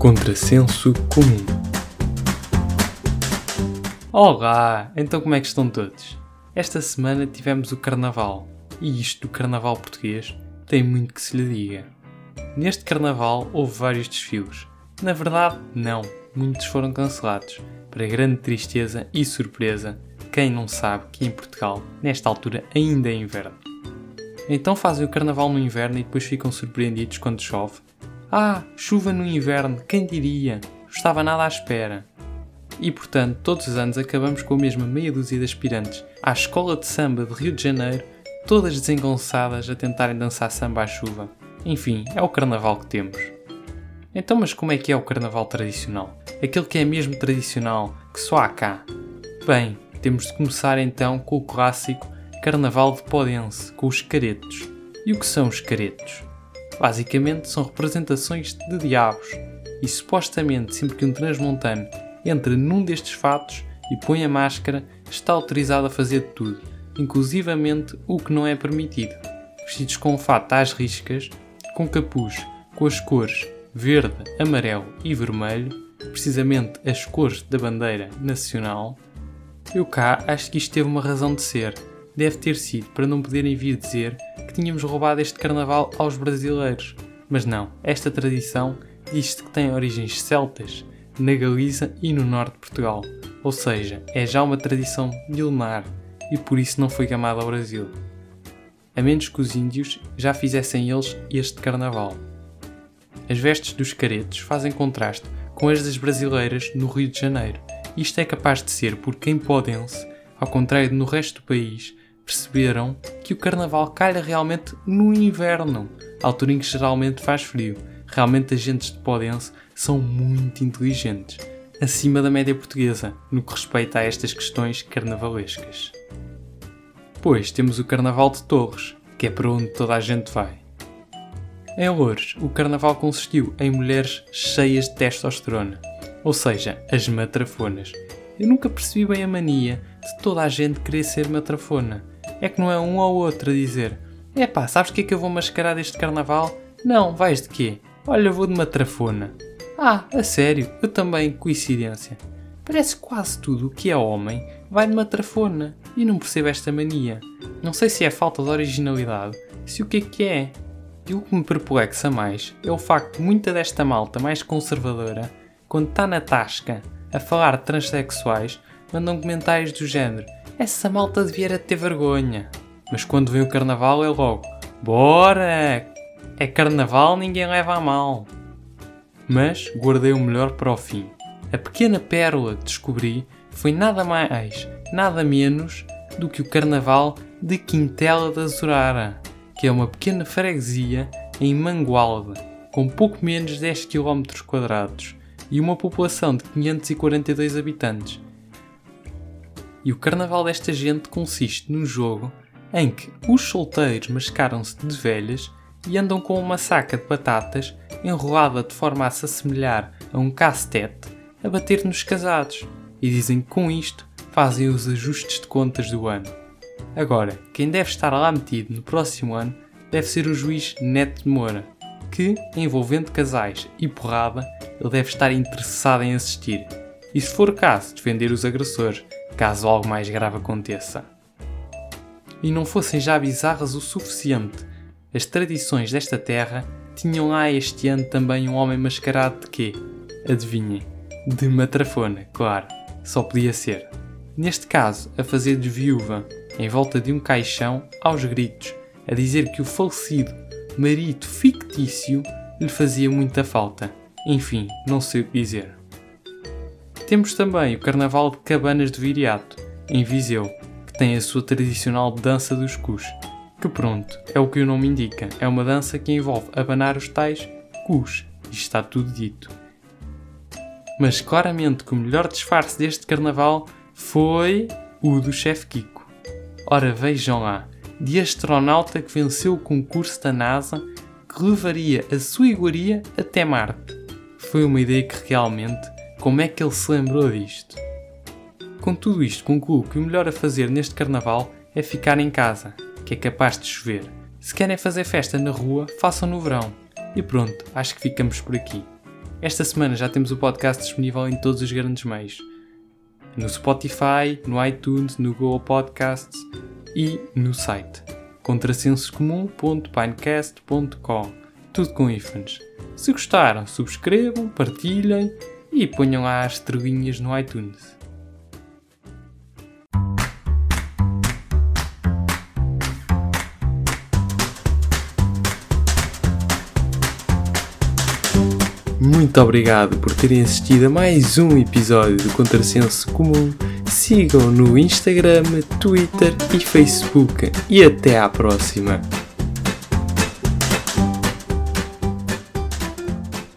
Contrassenso comum. Olá! Então como é que estão todos? Esta semana tivemos o Carnaval e isto do Carnaval português tem muito que se lhe diga. Neste Carnaval houve vários desfiles. Na verdade, não. Muitos foram cancelados, para grande tristeza e surpresa quem não sabe que em Portugal, nesta altura, ainda é inverno. Então fazem o carnaval no inverno e depois ficam surpreendidos quando chove. Ah, chuva no inverno, quem diria? Estava nada à espera. E portanto, todos os anos acabamos com a mesma meia dúzia de aspirantes à Escola de Samba de Rio de Janeiro, todas desengonçadas a tentarem dançar samba à chuva. Enfim, é o carnaval que temos. Então, mas como é que é o carnaval tradicional? Aquele que é mesmo tradicional, que só há cá? Bem, temos de começar então com o clássico Carnaval de Podense, com os caretos. E o que são os caretos? Basicamente são representações de diabos, e supostamente sempre que um transmontano entra num destes fatos e põe a máscara, está autorizado a fazer tudo, inclusivamente o que não é permitido. Vestidos com fato às riscas, com capuz, com as cores verde, amarelo e vermelho, precisamente as cores da bandeira nacional, eu cá acho que isto teve uma razão de ser. Deve ter sido para não poderem vir dizer que tínhamos roubado este carnaval aos brasileiros. Mas não, esta tradição diz-se que tem origens celtas, na Galiza e no norte de Portugal. Ou seja, é já uma tradição milenar e por isso não foi gamada ao Brasil. A menos que os índios já fizessem eles este carnaval. As vestes dos caretos fazem contraste com as das brasileiras no Rio de Janeiro isto é capaz de ser porque em Podense, ao contrário de no resto do país, perceberam que o carnaval calha realmente no inverno, altura em que geralmente faz frio. Realmente as gentes de Podense são muito inteligentes, acima da média portuguesa, no que respeita a estas questões carnavalescas. Pois temos o Carnaval de Torres, que é para onde toda a gente vai. Em Lourdes, o carnaval consistiu em mulheres cheias de testosterona, ou seja, as matrafonas. Eu nunca percebi bem a mania de toda a gente querer ser matrafona. É que não é um ou outro a dizer: é pá, sabes que é que eu vou mascarar deste carnaval? Não, vais de quê? Olha, vou de matrafona. Ah, a sério, eu também, coincidência. Parece quase tudo o que é homem vai de matrafona e não percebo esta mania. Não sei se é falta de originalidade, se o que é que é. E o que me perplexa mais é o facto de muita desta malta mais conservadora quando está na tasca a falar de transexuais, mandam comentários do género: essa malta devia ter vergonha. Mas quando vem o carnaval é logo: bora! É carnaval, ninguém leva a mal. Mas guardei o melhor para o fim. A pequena pérola que descobri foi nada mais, nada menos do que o carnaval de Quintela da Zurara, que é uma pequena freguesia em Mangualde, com pouco menos de 10 km quadrados e uma população de 542 habitantes. E o carnaval desta gente consiste num jogo em que os solteiros mascaram-se de velhas e andam com uma saca de batatas enrolada de forma a se assemelhar a um castete a bater nos casados e dizem que com isto fazem os ajustes de contas do ano. Agora, quem deve estar lá metido no próximo ano deve ser o juiz Neto de Moura, que, envolvendo casais e porrada, ele deve estar interessado em assistir, e se for o caso, defender os agressores, caso algo mais grave aconteça. E não fossem já bizarras o suficiente, as tradições desta terra tinham lá este ano também um homem mascarado de quê? Adivinhem? De matrafona, claro, só podia ser. Neste caso, a fazer de viúva, em volta de um caixão, aos gritos, a dizer que o falecido marido fictício lhe fazia muita falta. Enfim, não sei o que dizer. Temos também o Carnaval de Cabanas de Viriato, em Viseu, que tem a sua tradicional dança dos cus, que pronto, é o que o nome indica, é uma dança que envolve abanar os tais cus, e está tudo dito. Mas claramente que o melhor disfarce deste carnaval foi o do chefe Kiko. Ora vejam lá, de astronauta que venceu o concurso da NASA que levaria a sua iguaria até Marte foi uma ideia que realmente, como é que ele se lembrou disto? Com tudo isto, concluo que o melhor a fazer neste carnaval é ficar em casa, que é capaz de chover. Se querem fazer festa na rua, façam no verão. E pronto, acho que ficamos por aqui. Esta semana já temos o podcast disponível em todos os grandes meios. No Spotify, no iTunes, no Google Podcasts e no site contrasensocomum.pinecast.com Tudo com ífanes. Se gostaram, subscrevam, partilhem e ponham lá as estrelinhas no iTunes. Muito obrigado por terem assistido a mais um episódio do Contrassenso Comum. Sigam no Instagram, Twitter e Facebook. E até à próxima!